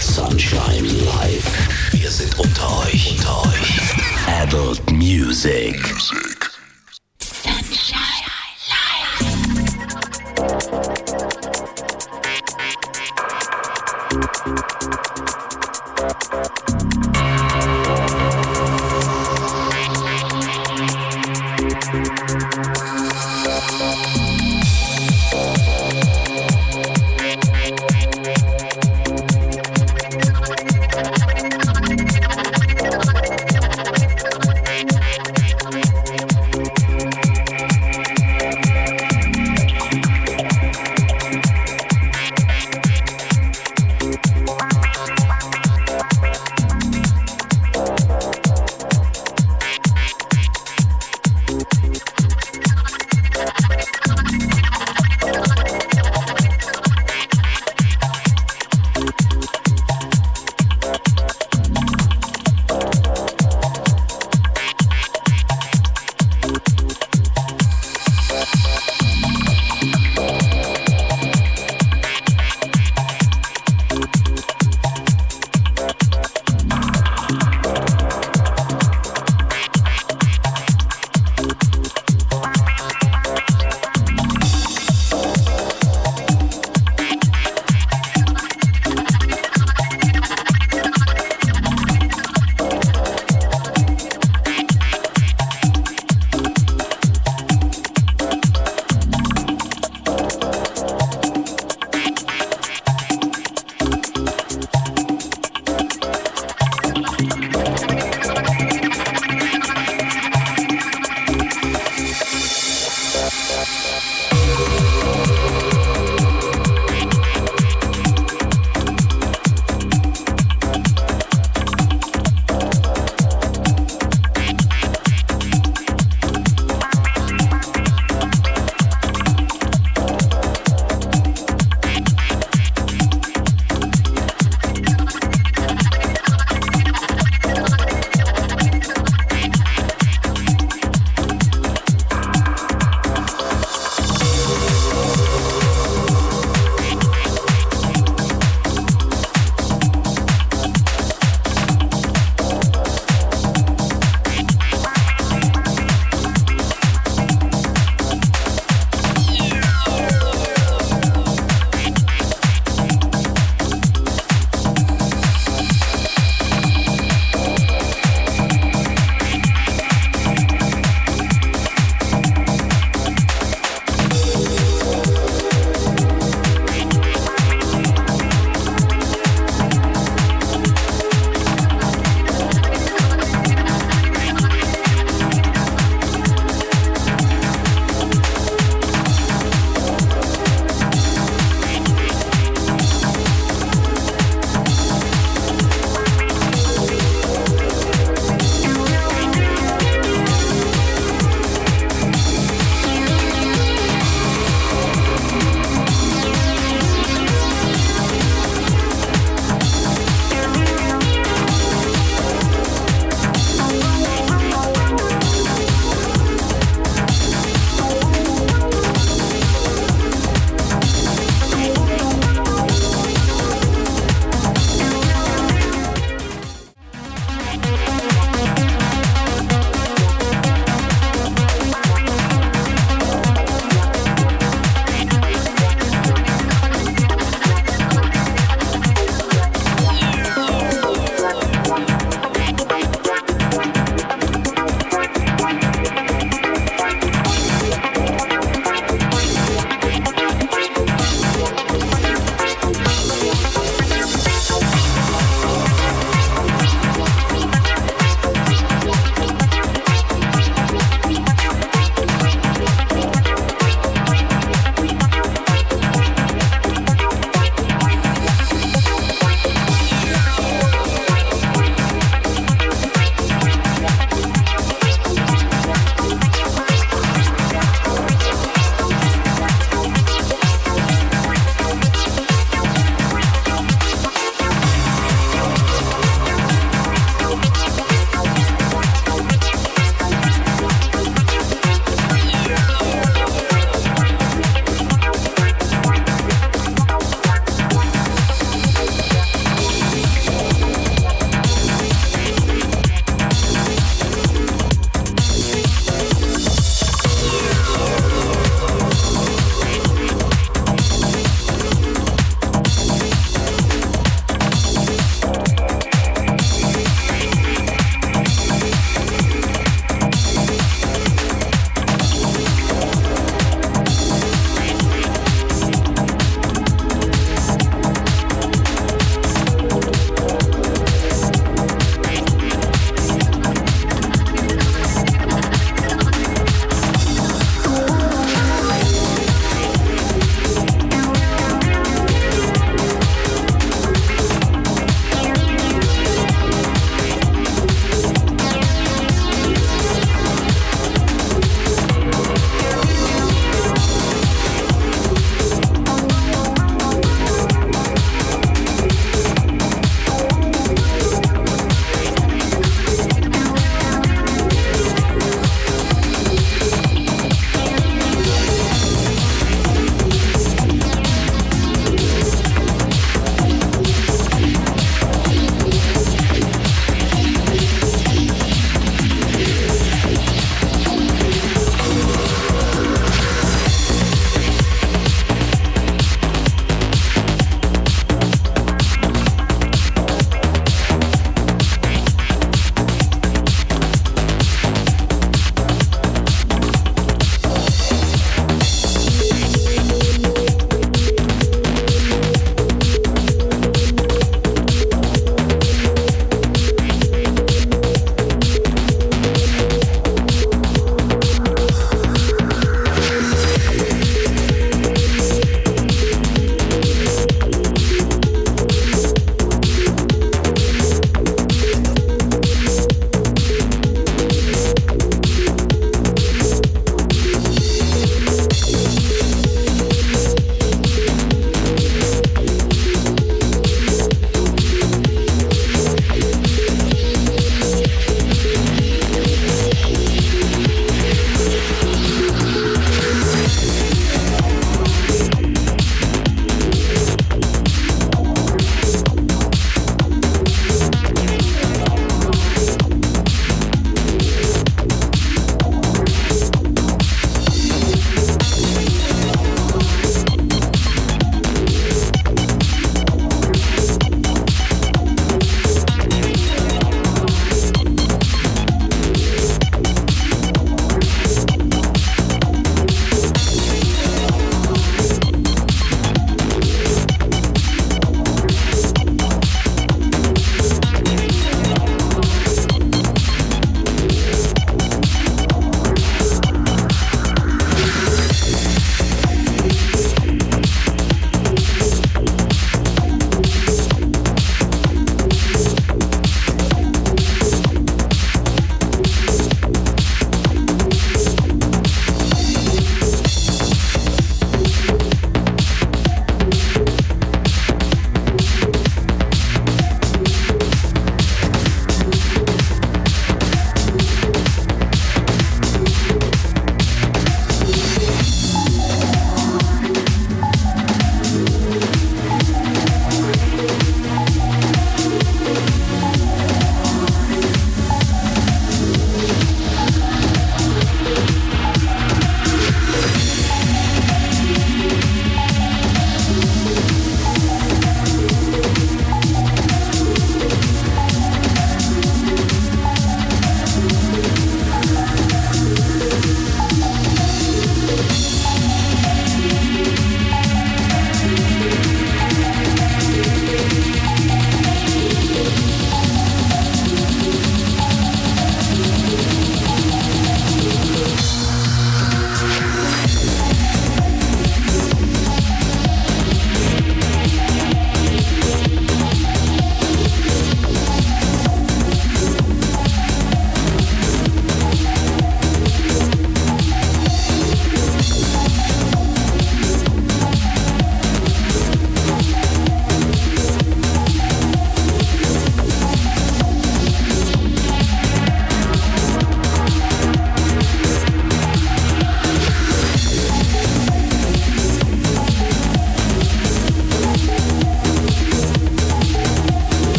Sunshine Live. Wir sind unter euch. Unter euch. Adult Music. Music.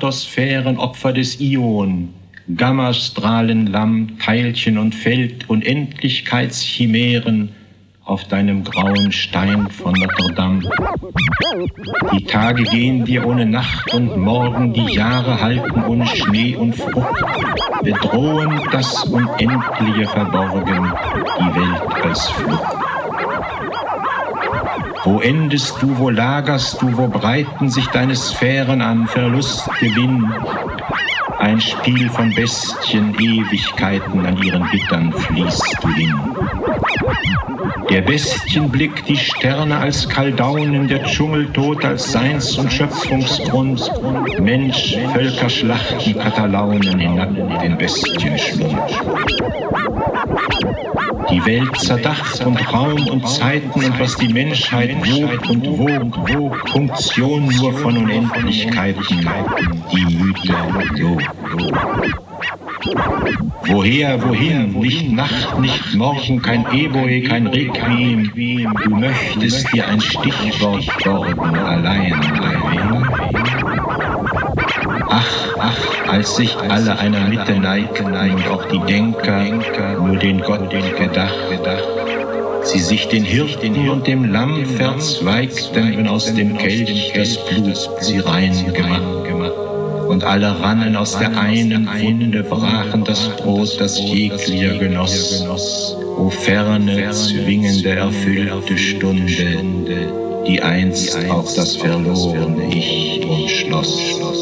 Stratosphären, Opfer des Ion, Gammastrahlen, Lamm, Teilchen und Feld, Unendlichkeitschimären auf deinem grauen Stein von Notre Dame. Die Tage gehen dir ohne Nacht und Morgen, die Jahre halten ohne Schnee und Frucht, bedrohen das Unendliche verborgen, die Welt als Flucht. Wo endest du, wo lagerst du, wo breiten sich deine Sphären an, Verlust, Gewinn, ein Spiel von Bestien, Ewigkeiten an ihren Gittern fließt du hin. Der Bestienblick, die Sterne als Kaldaunen, der Dschungeltod als Seins- und Schöpfungsgrund, Mensch, Völkerschlachten, Katalaunen hinab den Bestienschlund. Die Welt zerdacht und Raum und Zeiten und was die Menschheit wog und wog, wog, Funktion nur von Unendlichkeiten, die Mythe log. Woher, wohin, nicht Nacht, nicht Morgen, kein Eboe, kein Requiem, du möchtest dir ein Stichwort worden, allein, allein. Ach, ach, als sich alle einer Mitte neigten und auch die Denker nur den Gott gedacht, sie sich den Hirten und dem Lamm verzweigten, wenn aus dem Kelch das Blut sie rein gemacht und alle rannen aus der einen Wunde, brachen das Brot, das jeglicher genoss. O ferne, zwingende, erfüllte Stunde, die einst auch das verlorene Ich umschloss.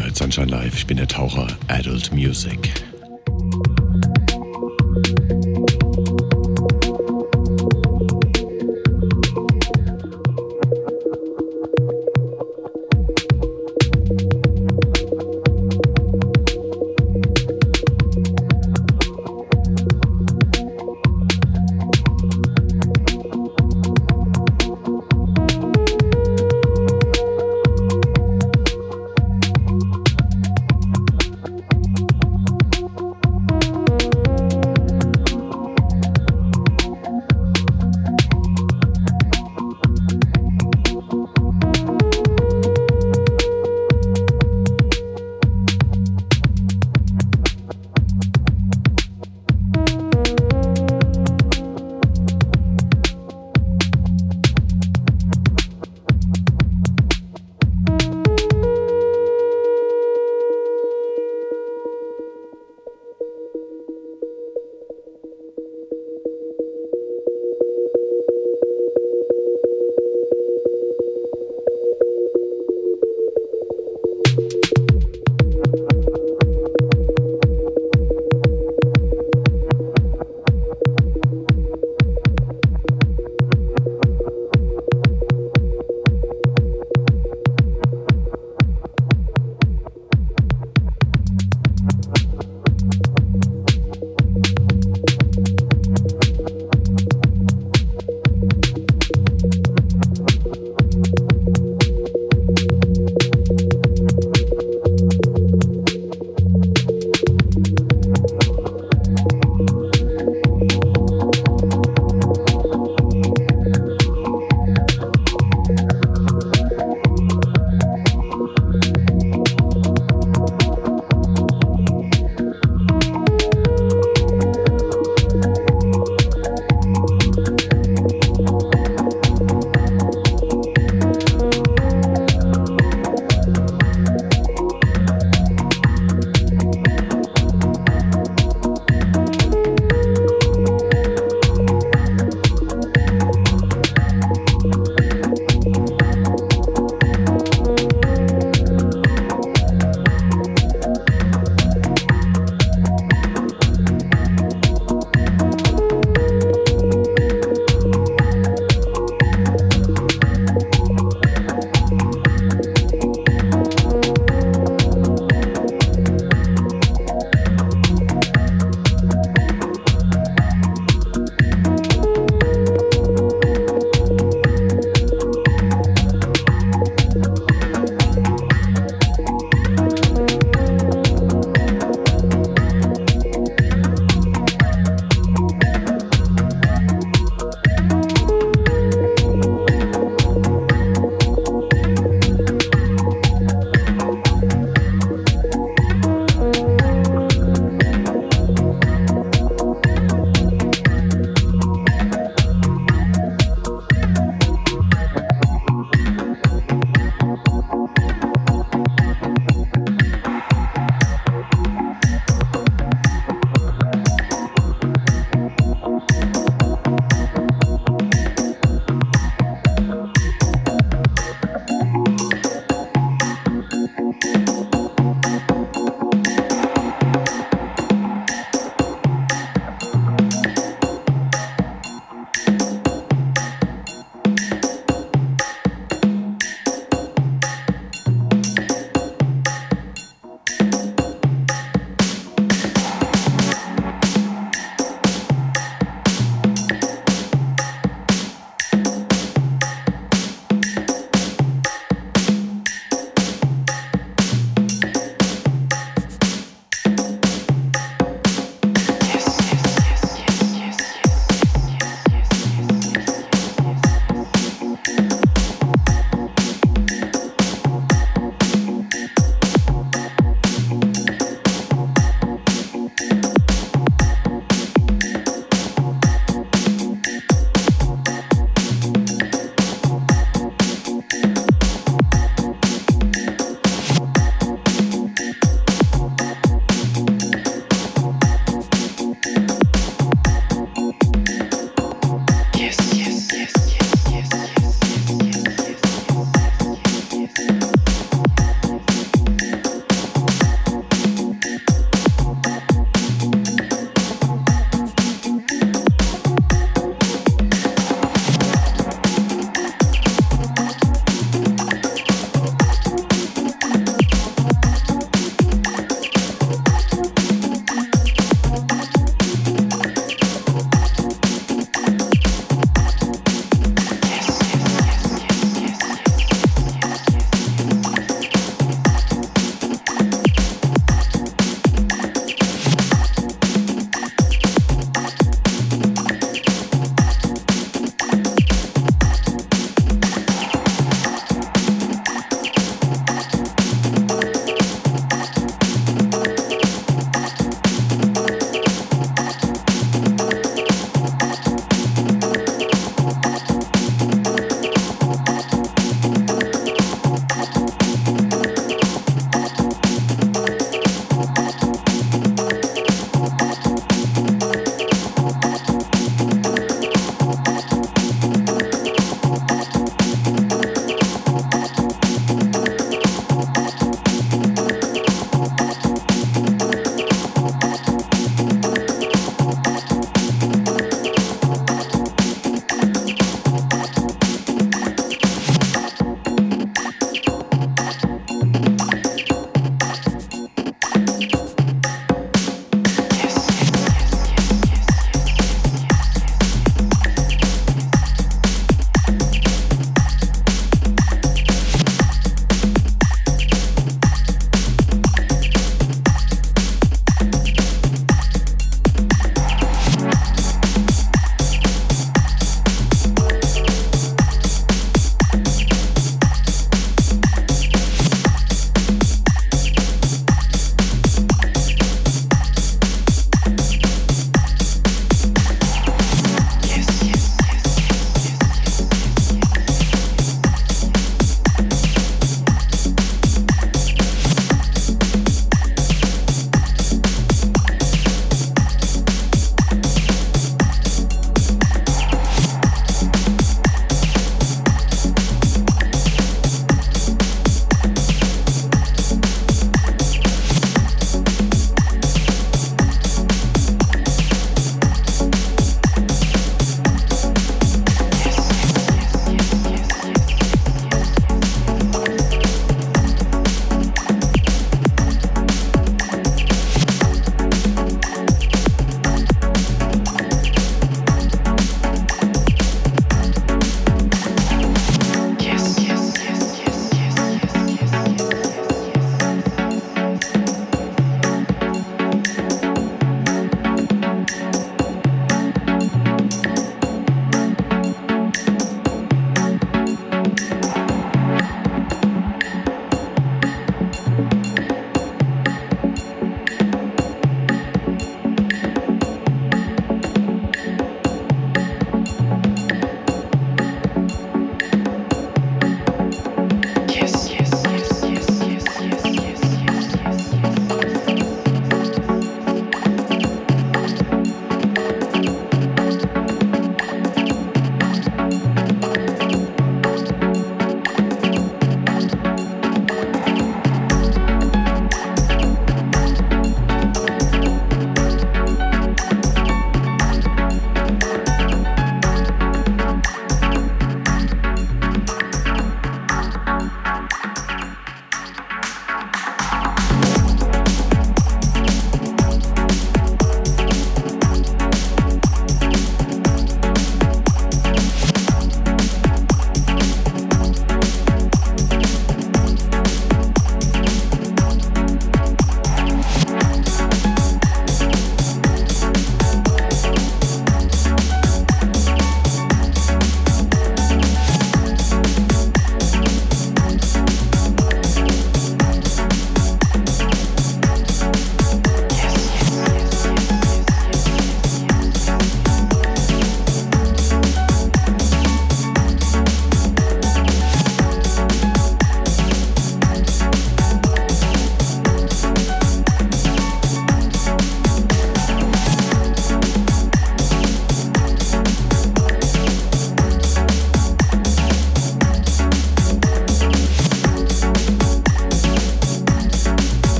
Hört Sunshine Live. Ich bin der Taucher Adult Music.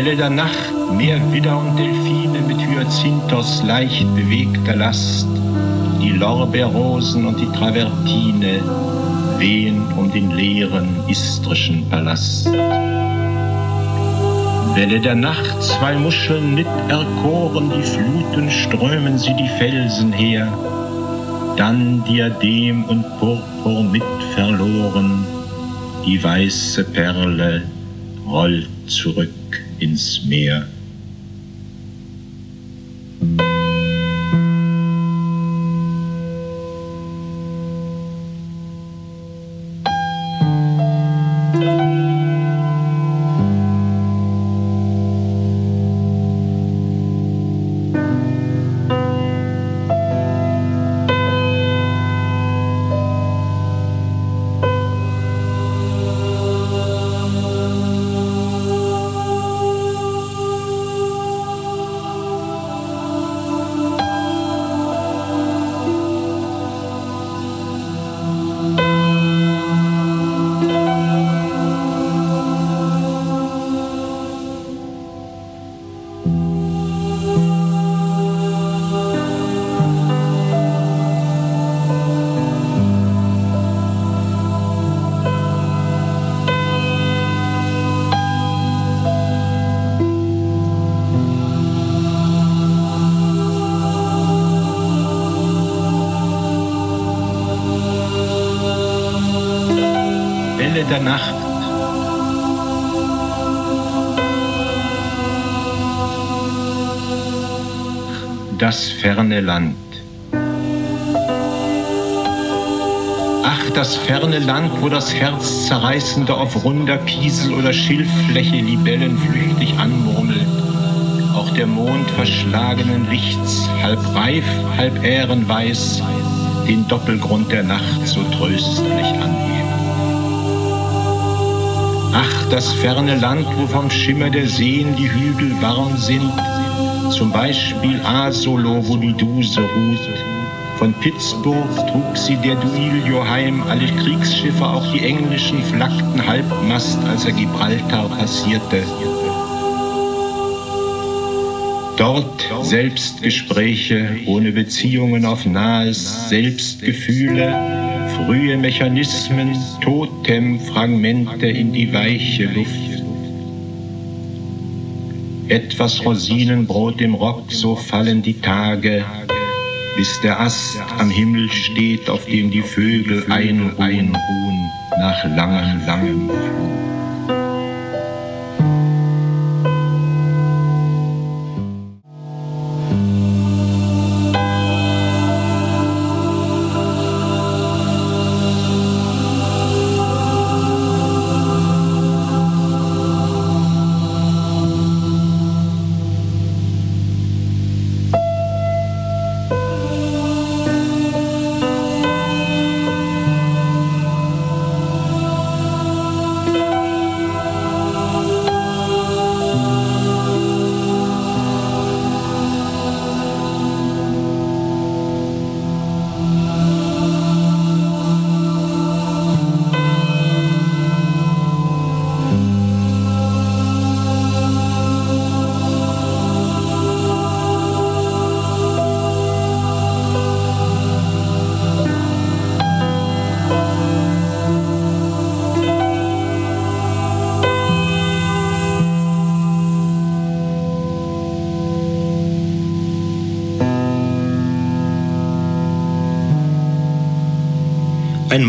Welle der Nacht, Meer, Widder und Delfine mit Hyazinthos leicht bewegter Last, die Lorbeerrosen und die Travertine wehen um den leeren istrischen Palast. Welle der Nacht, zwei Muscheln mit erkoren, die Fluten strömen sie die Felsen her, dann Diadem und Purpur mit verloren, die weiße Perle rollt zurück ins Meer. Das ferne Land. Ach, das ferne Land, wo das Herz zerreißende auf runder Kiesel oder Schilffläche Libellen flüchtig anmurmelt. Auch der Mond verschlagenen Lichts, halb reif, halb ährenweiß, den Doppelgrund der Nacht so tröstlich anhebt. Ach, das ferne Land, wo vom Schimmer der Seen die Hügel warm sind, zum Beispiel Asolo, wo die Duse ruht. Von Pittsburgh trug sie der Duilio heim, alle Kriegsschiffe, auch die englischen, flackten Halbmast, als er Gibraltar passierte. Dort Selbstgespräche ohne Beziehungen auf nahes Selbstgefühle, frühe Mechanismen, Totemfragmente in die weiche Luft. Etwas Rosinenbrot im Rock, so fallen die Tage, bis der Ast am Himmel steht, auf dem die Vögel einruhen nach langem, langem Flug.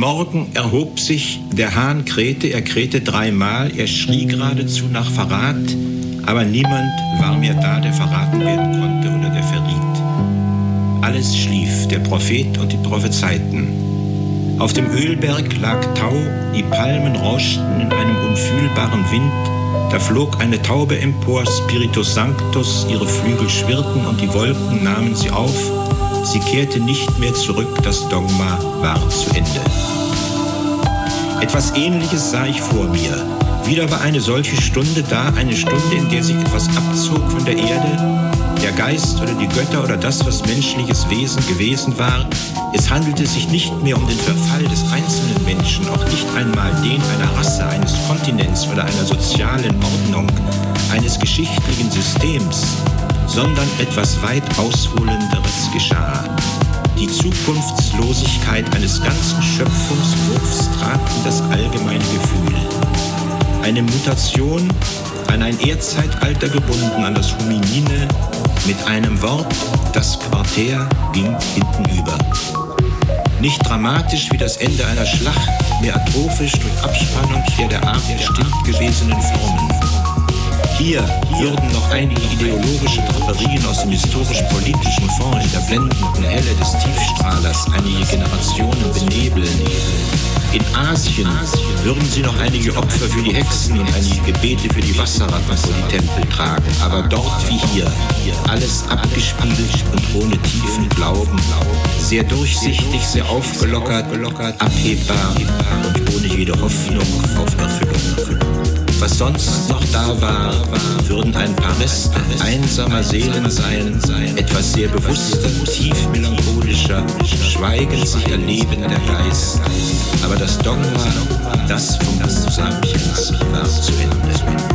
Morgen erhob sich, der Hahn krähte, er krähte dreimal, er schrie geradezu nach Verrat, aber niemand war mehr da, der verraten werden konnte oder der verriet. Alles schlief, der Prophet und die Prophezeiten. Auf dem Ölberg lag Tau, die Palmen rauschten in einem unfühlbaren Wind, da flog eine Taube empor, Spiritus Sanctus, ihre Flügel schwirrten und die Wolken nahmen sie auf, Sie kehrte nicht mehr zurück, das Dogma war zu Ende. Etwas Ähnliches sah ich vor mir. Wieder war eine solche Stunde da, eine Stunde, in der sich etwas abzog von der Erde, der Geist oder die Götter oder das, was menschliches Wesen gewesen war. Es handelte sich nicht mehr um den Verfall des einzelnen Menschen, auch nicht einmal den einer Rasse, eines Kontinents oder einer sozialen Ordnung, eines geschichtlichen Systems, sondern etwas weit ausholenderes geschah. Die Zukunftslosigkeit eines ganzen Schöpfungswurfs trat in das allgemeine Gefühl. Eine Mutation an ein Erdzeitalter gebunden, an das Hominine, mit einem Wort, das Quartär ging hintenüber. Nicht dramatisch wie das Ende einer Schlacht, mehr atrophisch durch Abspannung der der Art bestimmt gewesenen Formen. Hier würden noch einige ideologische Draperien aus dem historisch-politischen Fond in der blendenden Helle des Tiefstrahlers einige Generationen benebeln. In Asien würden sie noch einige Opfer für die Hexen und einige Gebete für die Wasserratten vor die Tempel tragen. Aber dort wie hier, alles abgespiegelt und ohne tiefen Glauben, sehr durchsichtig, sehr aufgelockert, abhebbar und ohne jede Hoffnung auf Erfüllung. Was sonst noch da war, würden ein paar Reste einsamer Seelen sein, etwas sehr bewusster, tief melancholischer, schweigend sich erlebender Geist. Aber das Dogma, das vom Buchsamchens war zu Ende.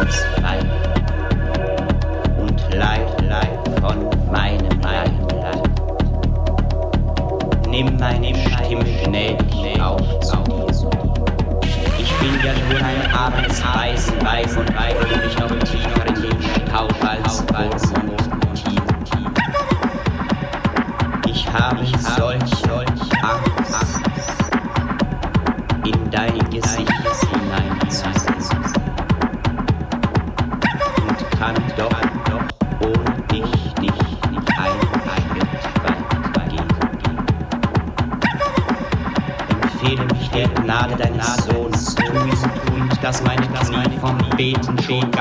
Thanks.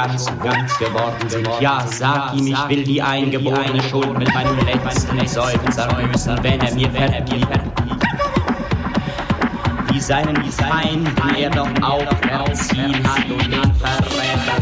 Ganz wund geworden sind. Ja, sag ihm, ich will die eingeborene Schuld mit meinem letzten Seufzer büßen, wenn er mir vergibt. Wie seinen Feinden er doch auch verziehen hat und den Verräter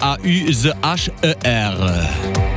A U Z H E R.